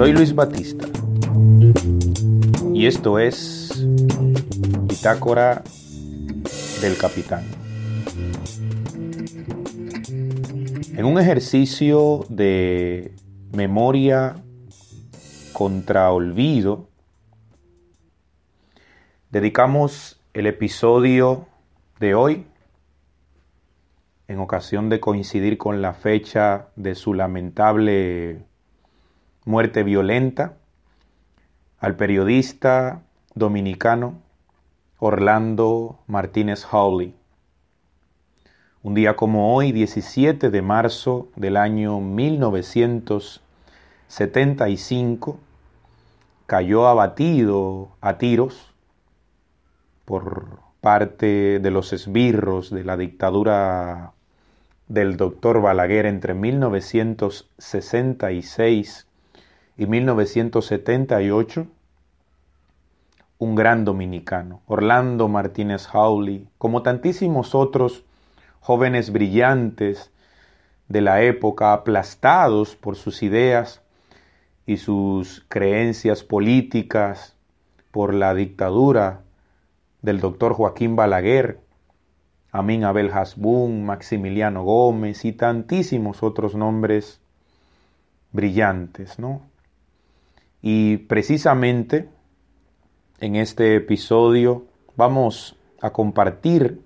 Soy Luis Batista y esto es Bitácora del Capitán. En un ejercicio de memoria contra olvido, dedicamos el episodio de hoy en ocasión de coincidir con la fecha de su lamentable muerte violenta, al periodista dominicano Orlando Martínez Hawley. Un día como hoy, 17 de marzo del año 1975, cayó abatido a tiros por parte de los esbirros de la dictadura del doctor Balaguer entre 1966 y 1978, un gran dominicano, Orlando Martínez Hawley, como tantísimos otros jóvenes brillantes de la época, aplastados por sus ideas y sus creencias políticas, por la dictadura del doctor Joaquín Balaguer, Amin Abel Hasbun, Maximiliano Gómez y tantísimos otros nombres brillantes, ¿no? Y precisamente en este episodio vamos a compartir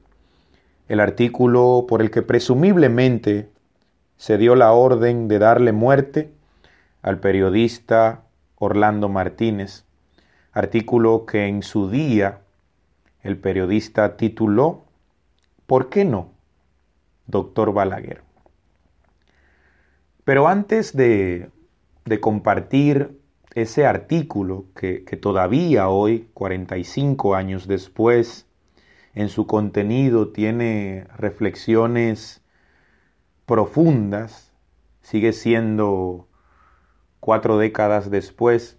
el artículo por el que presumiblemente se dio la orden de darle muerte al periodista Orlando Martínez, artículo que en su día el periodista tituló ¿Por qué no, doctor Balaguer? Pero antes de, compartir ese artículo que, que todavía hoy, 45 años después, en su contenido tiene reflexiones profundas, sigue siendo cuatro décadas después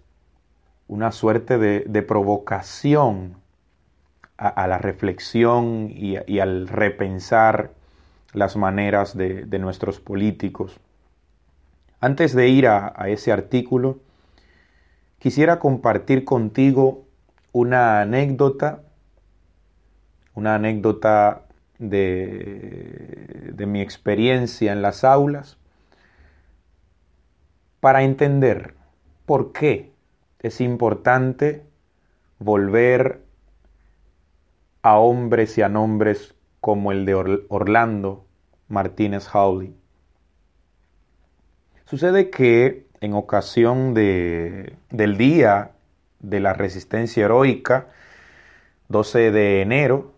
una suerte de, de provocación a, la reflexión y, al repensar las maneras de, nuestros políticos. Antes de ir a, ese artículo, quisiera compartir contigo una anécdota, una anécdota de, de mi experiencia en las aulas, para entender por qué es importante volver a hombres y a nombres como el de Orlando Martínez Hawley. Sucede que en ocasión de, del Día de la Resistencia Heroica, 12 de enero,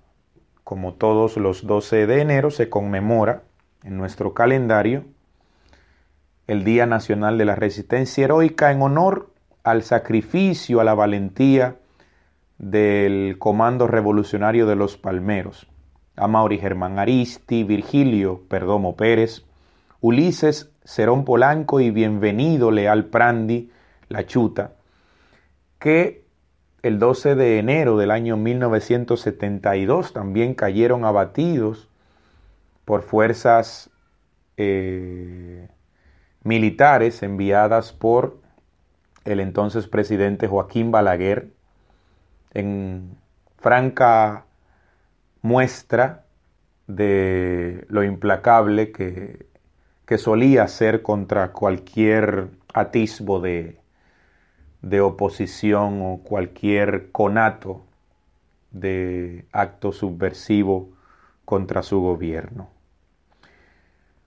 como todos los 12 de enero, se conmemora en nuestro calendario el Día Nacional de la Resistencia Heroica en honor al sacrificio, a la valentía del Comando Revolucionario de los Palmeros, Amaury Germán Aristi, Virgilio Perdomo Pérez, Ulises Cerón Polanco y Bienvenido Leal Prandi, La Chuta, que el 12 de enero del año 1972 también cayeron abatidos por fuerzas eh, militares enviadas por el entonces presidente Joaquín Balaguer en franca muestra de lo implacable que, que solía ser contra cualquier atisbo de, de oposición o cualquier conato de acto subversivo contra su gobierno.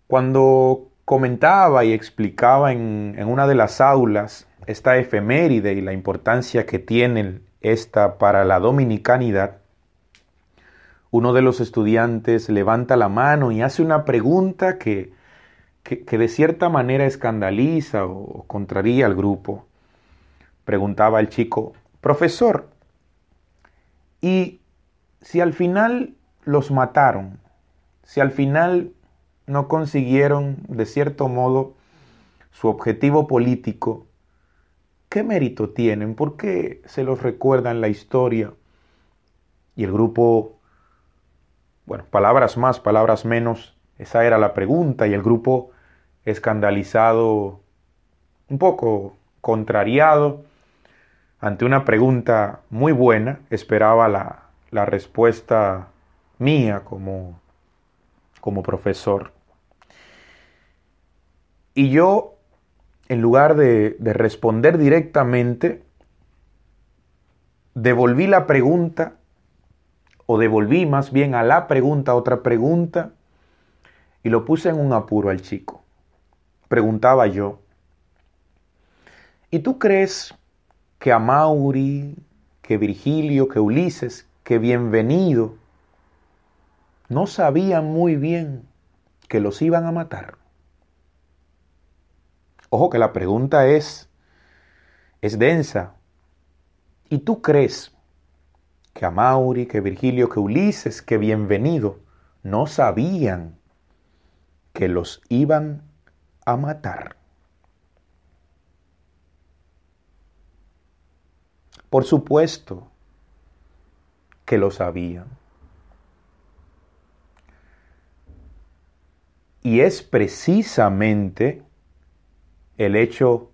Cuando comentaba y explicaba en, en, una de las aulas esta efeméride y la importancia que tiene esta para la dominicanidad, uno de los estudiantes levanta la mano y hace una pregunta que, que, de cierta manera escandaliza o contraría al grupo. Preguntaba el chico, profesor, ¿y si al final los mataron? Si al final no consiguieron, de cierto modo, su objetivo político, ¿qué mérito tienen? ¿Por qué se los recuerda en la historia? Y el grupo, bueno, palabras más, palabras menos, esa era la pregunta y el grupo escandalizado, un poco contrariado ante una pregunta muy buena, esperaba la, la respuesta mía como, como profesor. Y yo, en lugar de, de responder directamente, devolví la pregunta, o devolví más bien a la pregunta otra pregunta, y lo puse en un apuro al chico. Preguntaba yo, ¿y tú crees que a Mauri, que Virgilio, que Ulises, que Bienvenido no sabían muy bien que los iban a matar? Ojo que la pregunta es, es densa. ¿Y tú crees que a Mauri, que Virgilio, que Ulises, que Bienvenido no sabían que los iban a matar? Por supuesto que lo sabían. Y es precisamente el hecho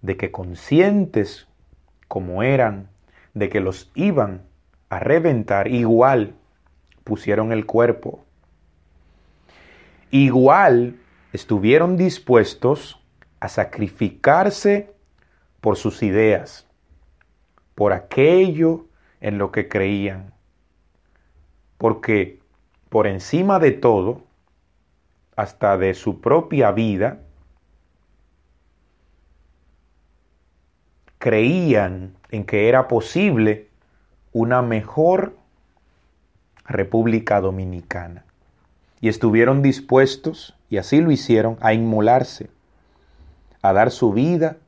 de que conscientes como eran de que los iban a reventar, igual pusieron el cuerpo. Igual estuvieron dispuestos a sacrificarse por sus ideas, por aquello en lo que creían. Porque por encima de todo, hasta de su propia vida, creían en que era posible una mejor República Dominicana. Y estuvieron dispuestos, y así lo hicieron, a inmolarse, a dar su vida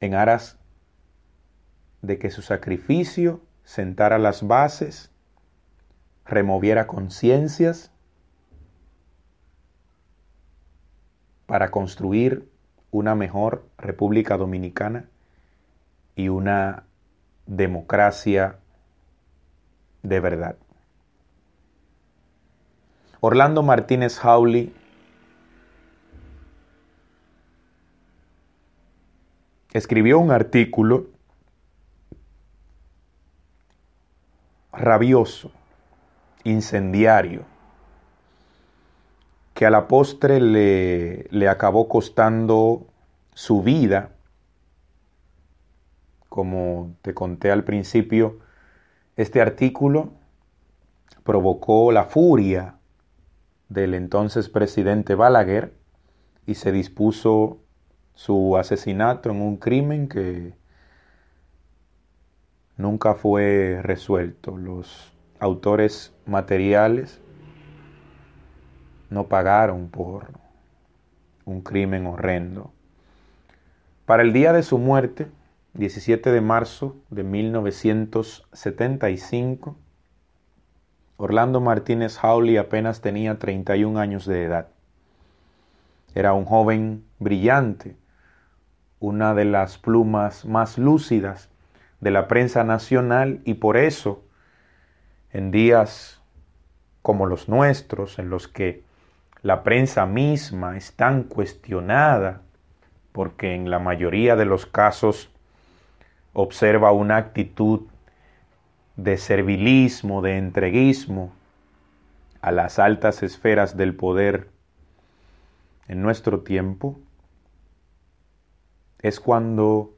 en aras de que su sacrificio sentara las bases, removiera conciencias para construir una mejor República Dominicana y una democracia de verdad. Orlando Martínez Hawley escribió un artículo rabioso, incendiario, que a la postre le, le acabó costando su vida, como te conté al principio, este artículo provocó la furia del entonces presidente Balaguer y se dispuso su asesinato en un crimen que nunca fue resuelto. Los autores materiales no pagaron por un crimen horrendo. Para el día de su muerte, 17 de marzo de 1975, Orlando Martínez Hawley apenas tenía 31 años de edad. Era un joven brillante, una de las plumas más lúcidas de la prensa nacional y por eso, en días como los nuestros, en los que la prensa misma es tan cuestionada, porque en la mayoría de los casos observa una actitud de servilismo, de entreguismo a las altas esferas del poder en nuestro tiempo, es cuando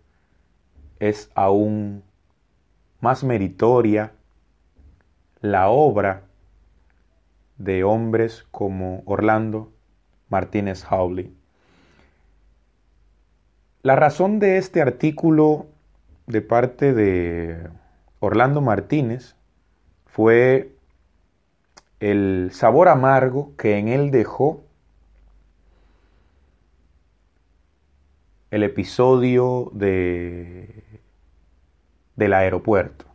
es aún más meritoria la obra de hombres como Orlando Martínez Hawley. La razón de este artículo de parte de Orlando Martínez fue el sabor amargo que en él dejó el episodio de, del aeropuerto.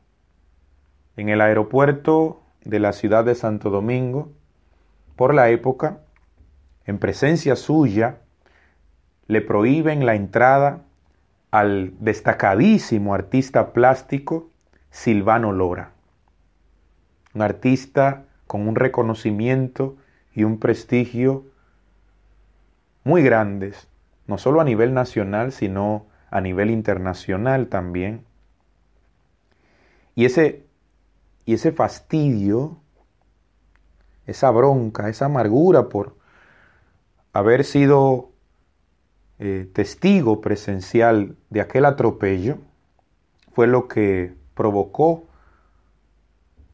En el aeropuerto de la ciudad de Santo Domingo, por la época, en presencia suya, le prohíben la entrada al destacadísimo artista plástico Silvano Lora, un artista con un reconocimiento y un prestigio muy grandes no solo a nivel nacional, sino a nivel internacional también. Y ese, y ese fastidio, esa bronca, esa amargura por haber sido eh, testigo presencial de aquel atropello, fue lo que provocó,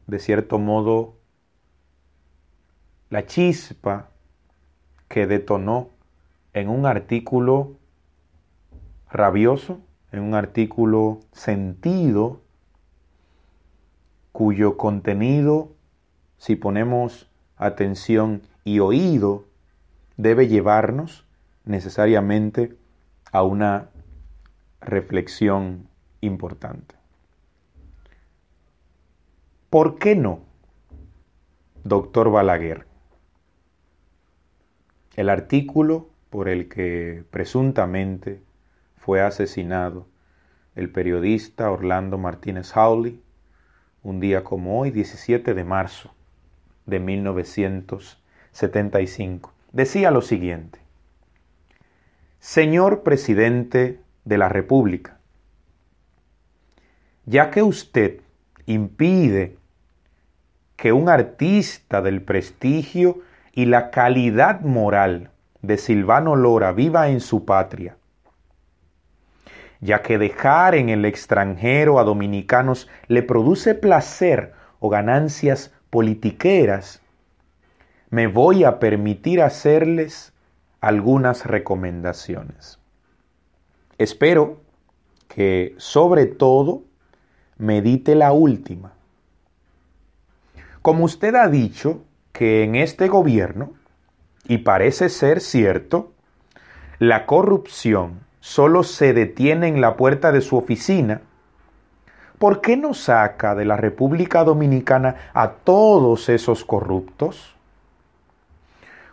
de cierto modo, la chispa que detonó en un artículo rabioso, en un artículo sentido, cuyo contenido, si ponemos atención y oído, debe llevarnos necesariamente a una reflexión importante. ¿Por qué no, doctor Balaguer? El artículo por el que presuntamente fue asesinado el periodista Orlando Martínez Howley un día como hoy, 17 de marzo de 1975. Decía lo siguiente, Señor presidente de la República, ya que usted impide que un artista del prestigio y la calidad moral de Silvano Lora viva en su patria, ya que dejar en el extranjero a dominicanos le produce placer o ganancias politiqueras, me voy a permitir hacerles algunas recomendaciones. Espero que sobre todo medite la última. Como usted ha dicho que en este gobierno y parece ser cierto, la corrupción solo se detiene en la puerta de su oficina, ¿por qué no saca de la República Dominicana a todos esos corruptos?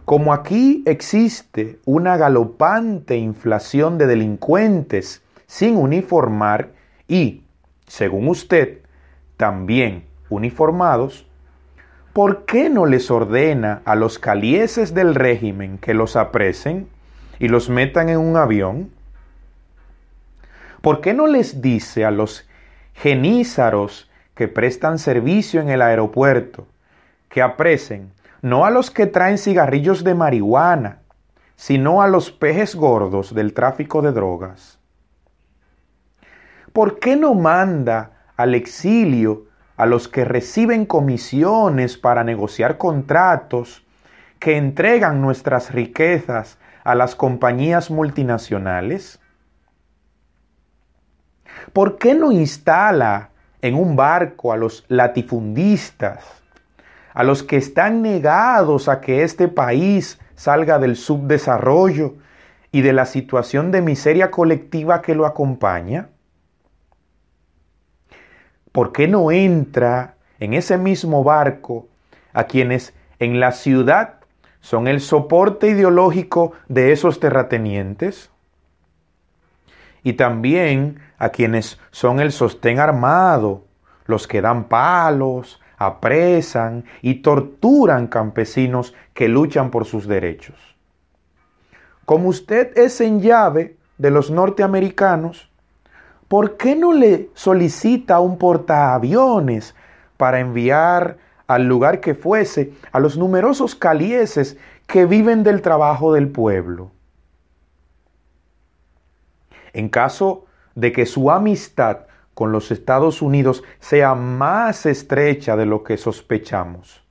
Como aquí existe una galopante inflación de delincuentes sin uniformar y, según usted, también uniformados, ¿por qué no les ordena a los calieses del régimen que los apresen y los metan en un avión? ¿Por qué no les dice a los genízaros que prestan servicio en el aeropuerto que apresen no a los que traen cigarrillos de marihuana, sino a los pejes gordos del tráfico de drogas? ¿Por qué no manda al exilio a los que reciben comisiones para negociar contratos, que entregan nuestras riquezas a las compañías multinacionales? ¿Por qué no instala en un barco a los latifundistas, a los que están negados a que este país salga del subdesarrollo y de la situación de miseria colectiva que lo acompaña? ¿Por qué no entra en ese mismo barco a quienes en la ciudad son el soporte ideológico de esos terratenientes? Y también a quienes son el sostén armado, los que dan palos, apresan y torturan campesinos que luchan por sus derechos. Como usted es en llave de los norteamericanos, ¿por qué no le solicita un portaaviones para enviar al lugar que fuese a los numerosos calieses que viven del trabajo del pueblo? En caso de que su amistad con los Estados Unidos sea más estrecha de lo que sospechamos.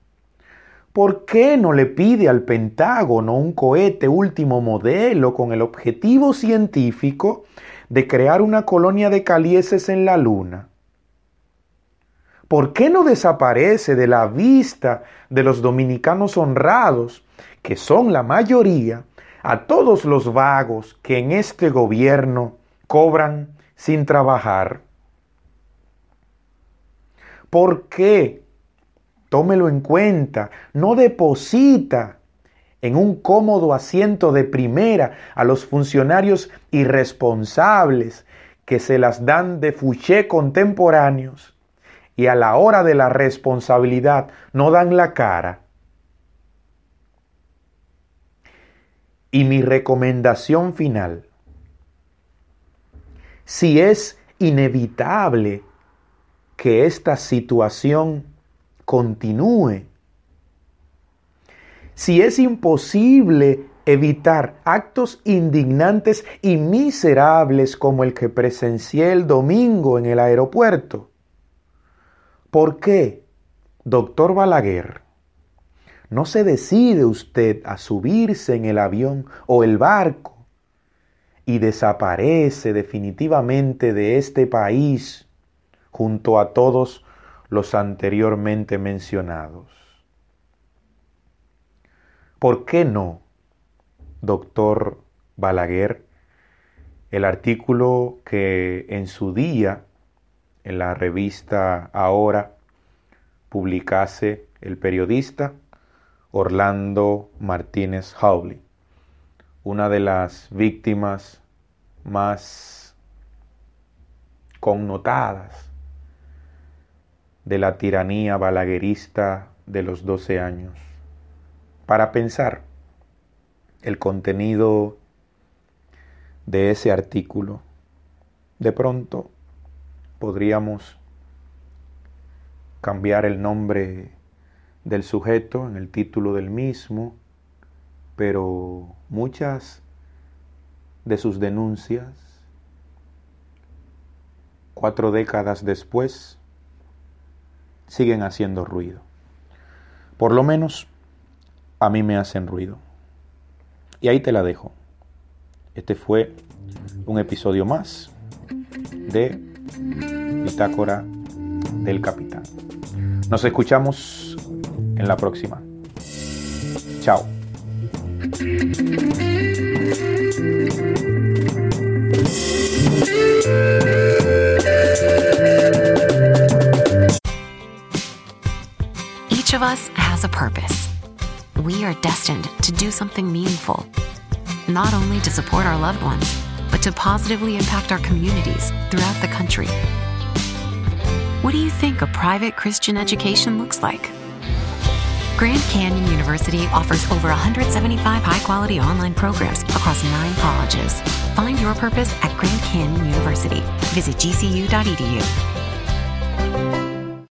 ¿Por qué no le pide al Pentágono un cohete último modelo con el objetivo científico de crear una colonia de calieses en la luna? ¿Por qué no desaparece de la vista de los dominicanos honrados, que son la mayoría, a todos los vagos que en este gobierno cobran sin trabajar? ¿Por qué? Tómelo en cuenta, no deposita en un cómodo asiento de primera a los funcionarios irresponsables que se las dan de fuché contemporáneos y a la hora de la responsabilidad no dan la cara. Y mi recomendación final, si es inevitable que esta situación continúe, si es imposible evitar actos indignantes y miserables como el que presencié el domingo en el aeropuerto, ¿por qué, doctor Balaguer, no se decide usted a subirse en el avión o el barco y desaparece definitivamente de este país junto a todos los anteriormente mencionados. ¿Por qué no, doctor Balaguer, el artículo que en su día en la revista Ahora publicase el periodista Orlando Martínez Howley, una de las víctimas más connotadas de la tiranía balaguerista de los 12 años, para pensar el contenido de ese artículo. De pronto podríamos cambiar el nombre del sujeto en el título del mismo, pero muchas de sus denuncias, cuatro décadas después, siguen haciendo ruido. Por lo menos a mí me hacen ruido. Y ahí te la dejo. Este fue un episodio más de Bitácora del Capitán. Nos escuchamos en la próxima. Chao. Each of us has a purpose. We are destined to do something meaningful, not only to support our loved ones, but to positively impact our communities throughout the country. What do you think a private Christian education looks like? Grand Canyon University offers over 175 high quality online programs across nine colleges. Find your purpose at Grand Canyon University. Visit gcu.edu.